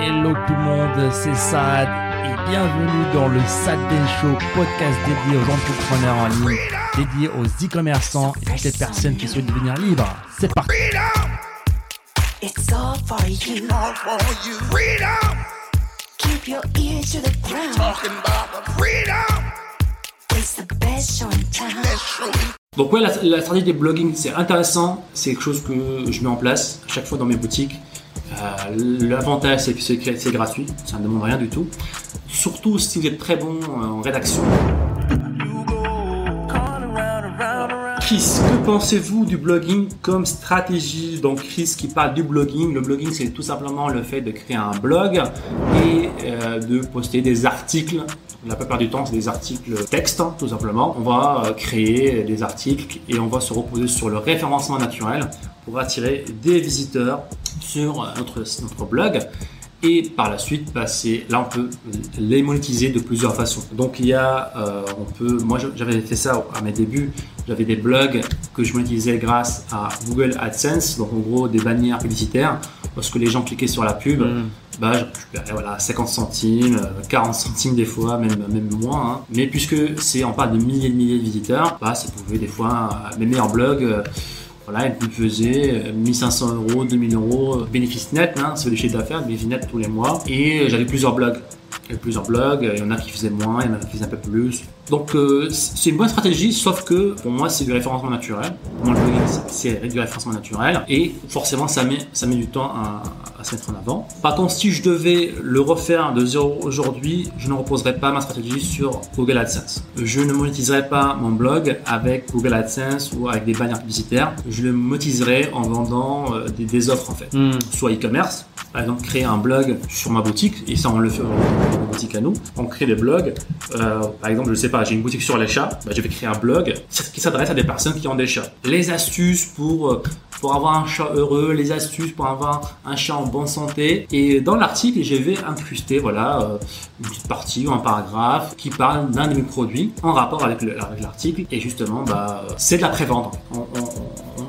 Hello tout le monde, c'est Sad et bienvenue dans le Sad Show, podcast dédié aux entrepreneurs en ligne, dédié aux e-commerçants et toutes les personnes qui souhaitent devenir libres. C'est parti. It's all for you. all for you. Freedom, Keep your ear to the ground. talking about the freedom. It's the best show in town. Show. Donc ouais, la, la stratégie des blogging, c'est intéressant. C'est quelque chose que je mets en place à chaque fois dans mes boutiques. Euh, L'avantage, c'est que c'est gratuit. Ça ne demande rien du tout. Surtout si vous êtes très bon euh, en rédaction. Chris, que pensez-vous du blogging comme stratégie Donc Chris qui parle du blogging, le blogging c'est tout simplement le fait de créer un blog et euh, de poster des articles. La plupart du temps c'est des articles texte hein, tout simplement. On va créer des articles et on va se reposer sur le référencement naturel pour attirer des visiteurs sur euh, notre, notre blog et par la suite passer là on peut les monétiser de plusieurs façons donc il y a euh, on peut moi je- j'avais fait ça à mes débuts j'avais des blogs que je monétisais grâce à Google AdSense donc en gros des bannières publicitaires lorsque les gens cliquaient sur la pub bah, je récupérais voilà, 50 centimes, euh, 40 centimes des fois, même, même moins. hein. Mais puisque c'est en parle de milliers de milliers de visiteurs, bah, ça pouvait des fois, euh, mes meilleurs blogs, euh, voilà, ils me faisaient euh, 1500 euros, 2000 euros, bénéfices nets, hein, c'est le chiffre d'affaires, bénéfices nets tous les mois. Et j'avais plusieurs blogs. J'avais plusieurs blogs, il y en a qui faisaient moins, il y en a qui faisaient un peu plus. Donc euh, c'est une bonne stratégie, sauf que pour moi c'est du référencement naturel. Pour moi le blogging c'est du référencement naturel et forcément ça met, ça met du temps à, à se mettre en avant. Par contre si je devais le refaire de zéro aujourd'hui, je ne reposerais pas ma stratégie sur Google AdSense. Je ne monétiserai pas mon blog avec Google AdSense ou avec des bannières publicitaires. Je le monétiserai en vendant euh, des, des offres en fait soit e-commerce, par exemple créer un blog sur ma boutique, et ça on le fait dans nos boutiques à nous, on crée des blogs, euh, par exemple je sais pas, j'ai une boutique sur les chats, bah, je vais créer un blog qui s'adresse à des personnes qui ont des chats. Les astuces pour, euh, pour avoir un chat heureux, les astuces pour avoir un chat en bonne santé, et dans l'article je vais incruster voilà, euh, une petite partie ou un paragraphe qui parle d'un de mes produits en rapport avec le- avec l'article, et justement bah, c'est de la prévente. On-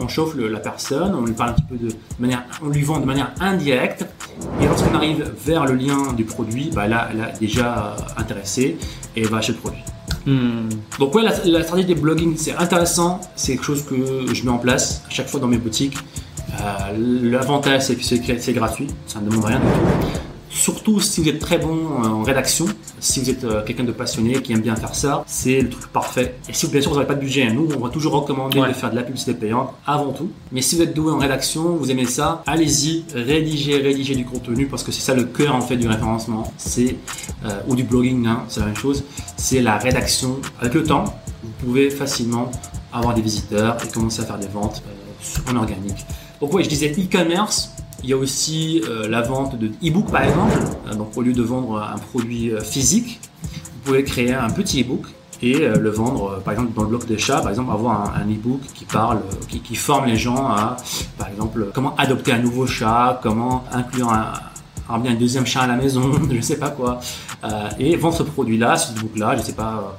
on chauffe le- la personne, on lui parle un petit peu de manière, on lui vend de manière indirecte. Et lorsqu'on arrive vers le lien du produit, bah là, elle a déjà intéressé et elle va acheter le produit. Donc ouais, la, la stratégie des blogging, c'est intéressant. C'est quelque chose que je mets en place à chaque fois dans mes boutiques. Euh, L'avantage, c'est que c'est c'est gratuit, ça ne demande rien du tout. Surtout si vous êtes très bon euh, en rédaction, si vous êtes euh, quelqu'un de passionné qui aime bien faire ça, c'est le truc parfait. Et si bien sûr vous n'avez pas de budget, nous on va toujours recommander Ouais. de faire de la publicité payante avant tout. Mais si vous êtes doué en rédaction, vous aimez ça, allez-y, rédigez, rédigez du contenu parce que c'est ça le cœur en fait du référencement, c'est euh, ou du blogging, hein, c'est la même chose. C'est la rédaction. Avec le temps, vous pouvez facilement avoir des visiteurs et commencer à faire des ventes euh, en organique. Donc oui, je disais e-commerce. Il y a aussi euh, la vente de e-book par exemple. Euh, donc au lieu de vendre un produit euh, physique, vous pouvez créer un petit e-book et le vendre, par exemple dans le bloc des chats, par exemple avoir un, e-book qui parle, qui, forme les gens à, par exemple, comment adopter un nouveau chat, comment inclure un, bien un deuxième chat à la maison, je sais pas quoi, et vendre ce produit-là, ce e-book-là, je sais pas.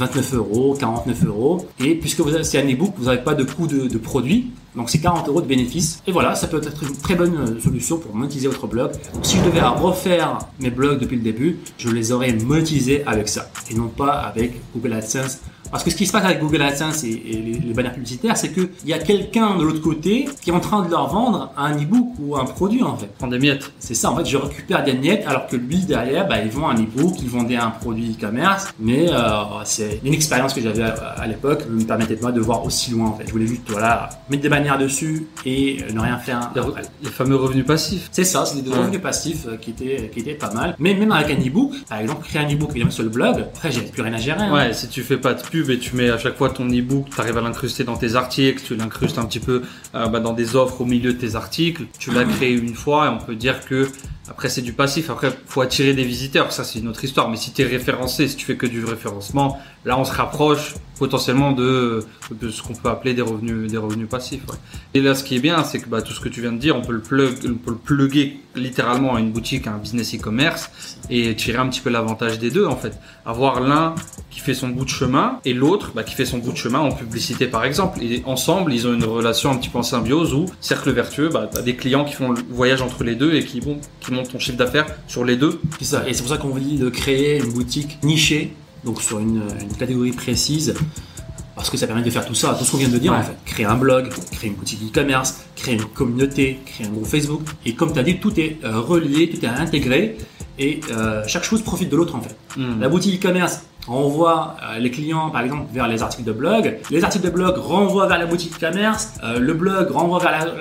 Euh, 29 euros, 49 euros. Et puisque vous c'est un e-book, vous n'avez pas de coût de, de produit. Donc c'est 40 euros de bénéfice. Et voilà, ça peut être une très bonne euh, solution pour monétiser votre blog. Donc si je devais refaire mes blogs depuis le début, je les aurais monétisés avec ça. Et non pas avec Google AdSense. Parce que ce qui se passe avec Google AdSense et, et les, les bannières publicitaires, c'est qu'il y a quelqu'un de l'autre côté qui est en train de leur vendre un e-book ou un produit en fait. Prends des miettes. C'est ça, en fait, je récupère des miettes alors que lui, derrière, bah, il vend un e-book, il vendait un produit e-commerce. Mais euh, c'est une expérience que j'avais à, à l'époque me permettait pas de voir aussi loin. En fait. Je voulais juste voilà, mettre des bannières dessus et euh, ne rien faire. Les, fameux revenus passifs. C'est ça, c'est des Ouais. revenus passifs euh, qui étaient, qui étaient pas mal. Mais même avec un e-book, par exemple, créer un e-book évidemment sur le blog, après, j'ai plus rien à gérer. hein. Ouais, si tu fais pas de pub et tu mets à chaque fois ton e-book, tu arrives à l'incruster dans tes articles, tu l'incrustes un petit peu euh, bah, dans des offres au milieu de tes articles, tu l'as créé une fois et on peut dire que après c'est du passif. Après, faut attirer des visiteurs, ça c'est une autre histoire. Mais si tu es référencé, si tu fais que du référencement, là on se rapproche potentiellement de, ce qu'on peut appeler des revenus, des revenus passifs. Et là, ce qui est bien, c'est que bah, tout ce que tu viens de dire, on peut le plug, plugger littéralement à une boutique, à un business e-commerce et tirer un petit peu l'avantage des deux en fait. Avoir l'un qui fait son bout de chemin et l'autre bah, qui fait son bout de chemin en publicité par exemple. Et ensemble, ils ont une relation un petit peu en symbiose où cercle vertueux, bah, as des clients qui font le voyage entre les deux et qui, qui montent ton chiffre d'affaires sur les deux. C'est ça. Et c'est pour ça qu'on vous dit de créer une boutique nichée, donc sur une, une catégorie précise, parce que ça permet de faire tout ça, tout ce qu'on vient de dire Ouais. en fait. Créer un blog, créer une boutique e-commerce, créer une communauté, créer un groupe Facebook. Et comme tu as dit, tout est euh, relié, tout est intégré, et euh, chaque chose profite de l'autre en fait. Hmm. La boutique e-commerce renvoie euh, les clients par exemple vers les articles de blog, les articles de blog renvoient vers la boutique e-commerce, euh, le blog renvoie vers,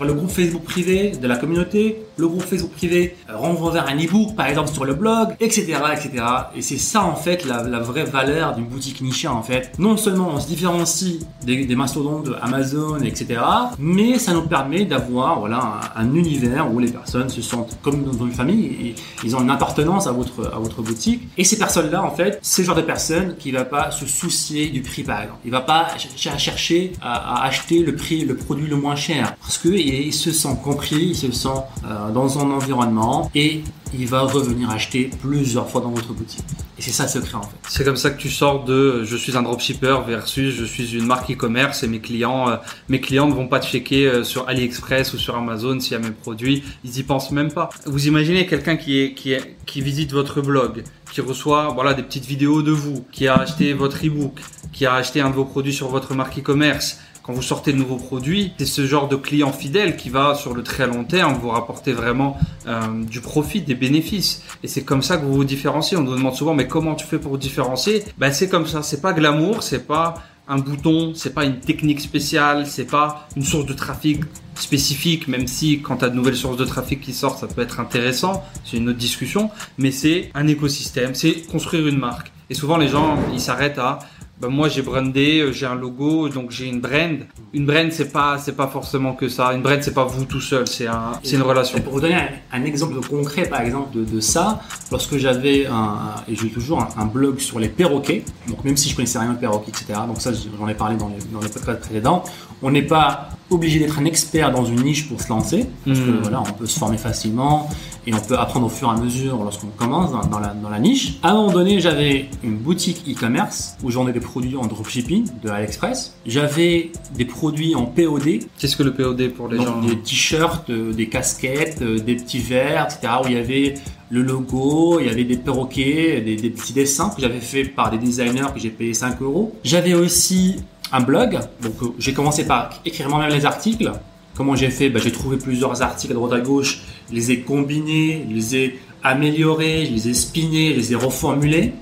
le groupe Facebook privé de la communauté, le groupe Facebook privé euh, renvoie vers un e-book par exemple sur le blog, etc. etc. Et c'est ça en fait la, vraie valeur d'une boutique nichée en fait. Non seulement on se différencie des, des mastodontes Amazon, etc. Mais ça nous permet d'avoir voilà, un, un univers où les personnes se sentent comme dans une famille et ils ont une appartenance à votre, à votre boutique. Et ces personnes-là, en fait, c'est le genre de personne qui va pas se soucier du prix, par exemple. Il va pas ch- chercher à, acheter le prix, le produit le moins cher. Parce que il, il se sent compris, il se sent euh, dans son environnement et il va revenir acheter plusieurs fois dans votre boutique. Et c'est ça le secret, en fait. C'est comme ça que tu sors de euh, je suis un dropshipper versus je suis une marque e-commerce et mes clients, euh, ne vont pas checker euh, sur AliExpress ou sur Amazon s'il y a mes produits, ils y pensent même pas. Vous imaginez quelqu'un qui visite votre blog, qui reçoit, voilà, des petites vidéos de vous, qui a acheté votre e-book, qui a acheté un de vos produits sur votre marque e-commerce. Quand vous sortez de nouveaux produits, c'est ce genre de client fidèle qui va sur le très long terme vous rapporter vraiment euh, du profit, des bénéfices. Et c'est comme ça que vous vous différenciez. On nous demande souvent, mais comment tu fais pour différencier? Ben c'est comme ça. C'est pas glamour, c'est pas un bouton, c'est pas une technique spéciale, c'est pas une source de trafic spécifique, même si quand tu as de nouvelles sources de trafic qui sortent, ça peut être intéressant, c'est une autre discussion, mais c'est un écosystème, c'est construire une marque. Et souvent les gens, ils s'arrêtent à ben moi j'ai brandé, euh, j'ai un logo, donc j'ai une brand. Une brand c'est pas c'est pas forcément que ça. Une brand c'est pas vous tout seul, c'est un c'est une relation. Pour vous donner un, exemple concret, par exemple, de, de ça, lorsque j'avais un, et j'ai toujours un, blog sur les perroquets, donc même si je connaissais rien de perroquets, etc., donc ça, j'en ai parlé dans les, dans les podcasts précédents, on n'est pas obligé d'être un expert dans une niche pour se lancer, parce que Mhm. voilà, on peut se former facilement et on peut apprendre au fur et à mesure lorsqu'on commence dans, dans la, dans la niche. À un moment donné, j'avais une boutique e-commerce où j'en ai des produits en dropshipping de AliExpress. J'avais des produits en POD, Qu'est-ce que le POD pour les donc gens des t-shirts, euh, des casquettes, euh, des petits verres, etc. Où il y avait le logo, il y avait des perroquets, des, des petits dessins que j'avais fait par des designers que j'ai payé 5 euros. J'avais aussi un blog, donc euh, j'ai commencé par écrire moi-même les articles. Comment j'ai fait? Bah, J'ai trouvé plusieurs articles à droite à gauche, les ai combinés, les ai améliorés, les ai spinés, les ai reformulés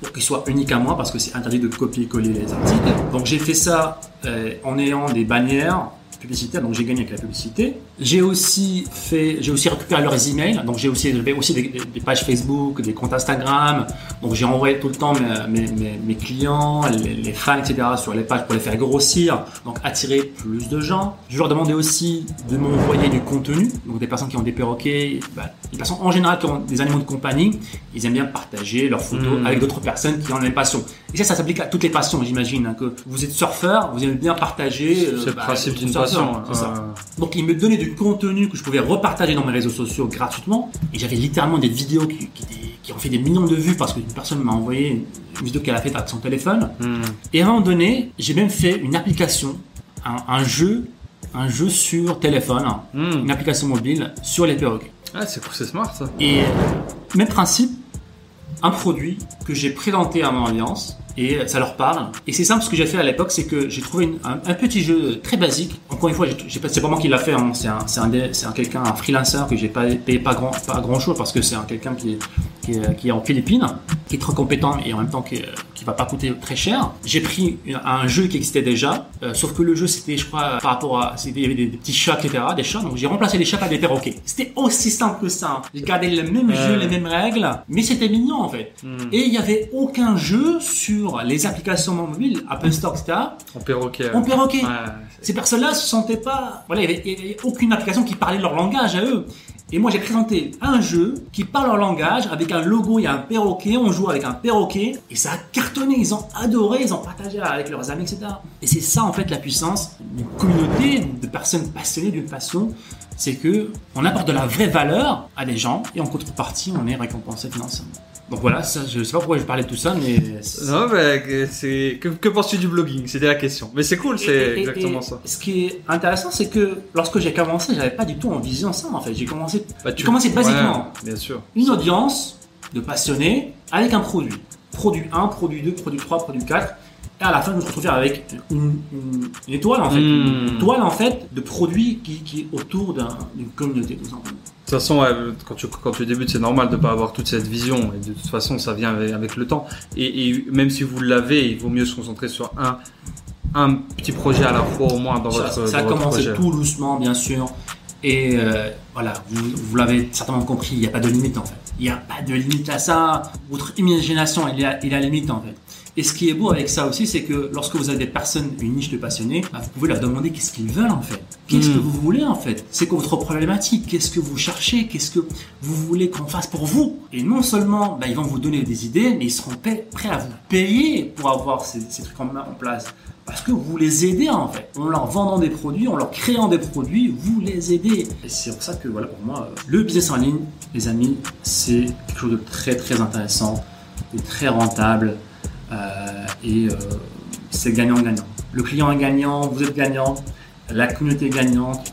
pour qu'ils soient uniques à moi parce que c'est interdit de copier-coller les articles. Donc j'ai fait ça euh, en ayant des bannières publicitaires, donc j'ai gagné avec la publicité. J'ai aussi fait, j'ai aussi récupéré leurs emails, donc j'ai aussi, aussi des, pages Facebook, des comptes Instagram, donc j'ai envoyé tout le temps mes, mes- mes- mes clients, les, les fans, etc. sur les pages pour les faire grossir, donc attirer plus de gens. Je leur demandais aussi de m'envoyer du contenu, donc des personnes qui ont des perroquets, bah, des personnes en général qui ont des animaux de compagnie, ils aiment bien partager leurs photos Mm. avec d'autres personnes qui ont la même passion. Et ça, ça s'applique à toutes les passions, j'imagine. hein, que vous êtes surfeur, vous aimez bien partager. euh, C'est le bah, principe d'une surfeur, passion. ça. euh, Donc, ils me donnaient du contenu que je pouvais repartager dans mes réseaux sociaux gratuitement. Et j'avais littéralement des vidéos qui, qui, étaient- qui ont fait des millions de vues parce qu'une personne m'a envoyé une, vidéo qu'elle a faite avec son téléphone. hmm. Et à un moment donné, j'ai même fait une application, un, un jeu, un jeu sur téléphone, Hmm. une application mobile sur les perroquets. Ah, c'est c'est smart ça. Et même principe, un produit que j'ai présenté à mon audience et ça leur parle. Et c'est simple ce que j'ai fait à l'époque, c'est que j'ai trouvé un, petit jeu très basique. Encore une fois, c'est pas moi qui l'a fait, hein. c'est un, quelqu'un, un freelancer que j'ai pas payé pas grand, pas grand chose parce que c'est un quelqu'un qui est, qui, est, en Philippines, qui est très compétent et en même temps qui, est- va pas coûter très cher. J'ai pris un jeu qui existait déjà, euh, sauf que le jeu c'était, je crois, par rapport à, il y avait des, des petits chats, etc., des chats. Donc j'ai remplacé les chats par des perroquets. C'était aussi simple que ça. hein. J'ai gardé le même Euh. jeu, les mêmes règles, mais c'était mignon en fait. Hmm. Et il n'y avait aucun jeu sur les applications mobiles, Apple Store, etc., En perroquet. en perroquet. Ouais, Ces personnes-là se sentaient pas. Voilà, il n'y avait, il y avait aucune application qui parlait leur langage à eux. Et moi, j'ai présenté un jeu qui parle leur langage avec un logo, il y a un perroquet, on joue avec un perroquet, et ça a cartonné. Ils ont adoré, ils ont partagé avec leurs amis, etc. Et c'est ça, en fait, la puissance d'une communauté de personnes passionnées d'une passion. C'est que on apporte de la vraie valeur à des gens et en contrepartie, on est récompensé financièrement. Donc voilà, ça, je sais pas pourquoi je parlais de tout ça, mais Non, mais que- c'est que, que penses-tu du blogging? C'était la question. Mais c'est cool, c'est exactement et ça. Ce qui est intéressant, c'est que lorsque j'ai commencé, j'avais pas du tout en vision ça en fait. J'ai commencé, Bah, j'ai commencé basiquement. Ouais, bien sûr. Une audience de passionnés avec un produit. Produit 1, produit 2, produit 3, produit 4. Et à la fin, je me retrouvé avec une, une- une étoile en fait. Hmm. Une toile en fait de produits qui, qui est autour d'un- d'une communauté tout simplement. De toute façon, ouais, quand, tu, quand tu débutes, c'est normal de pas avoir toute cette vision. Et de toute façon, ça vient avec, avec le temps. Et, et même si vous l'avez, il vaut mieux se concentrer sur un, un petit projet à la fois au moins dans Ça, votre, ça a dans votre commencé projet. tout doucement, bien sûr. Et euh, voilà, vous, vous l'avez certainement compris, il n'y a pas de limite en fait. Il n'y a pas de limite à ça. Votre imagination, il à, il limite en fait. Et ce qui est beau avec ça aussi, c'est que lorsque vous avez des personnes, une niche de passionnés, bah, vous pouvez leur demander qu'est-ce qu'ils veulent en fait. Qu'est-ce que vous voulez en fait? C'est quoi votre problématique? Qu'est-ce que vous cherchez? Qu'est-ce que vous voulez qu'on fasse pour vous? Et non seulement bah, ils vont vous donner des idées, mais ils seront prêts à vous payer pour avoir ces, ces trucs en, en place. Parce que vous les aidez en fait. En leur vendant des produits, en leur créant des produits, vous les aidez. Et c'est pour ça que voilà, pour moi, euh, le business en ligne, les amis, c'est quelque chose de très très intéressant, de très rentable. euh, et euh, c'est gagnant-gagnant. Le client est gagnant, vous êtes gagnant, la communauté est gagnante.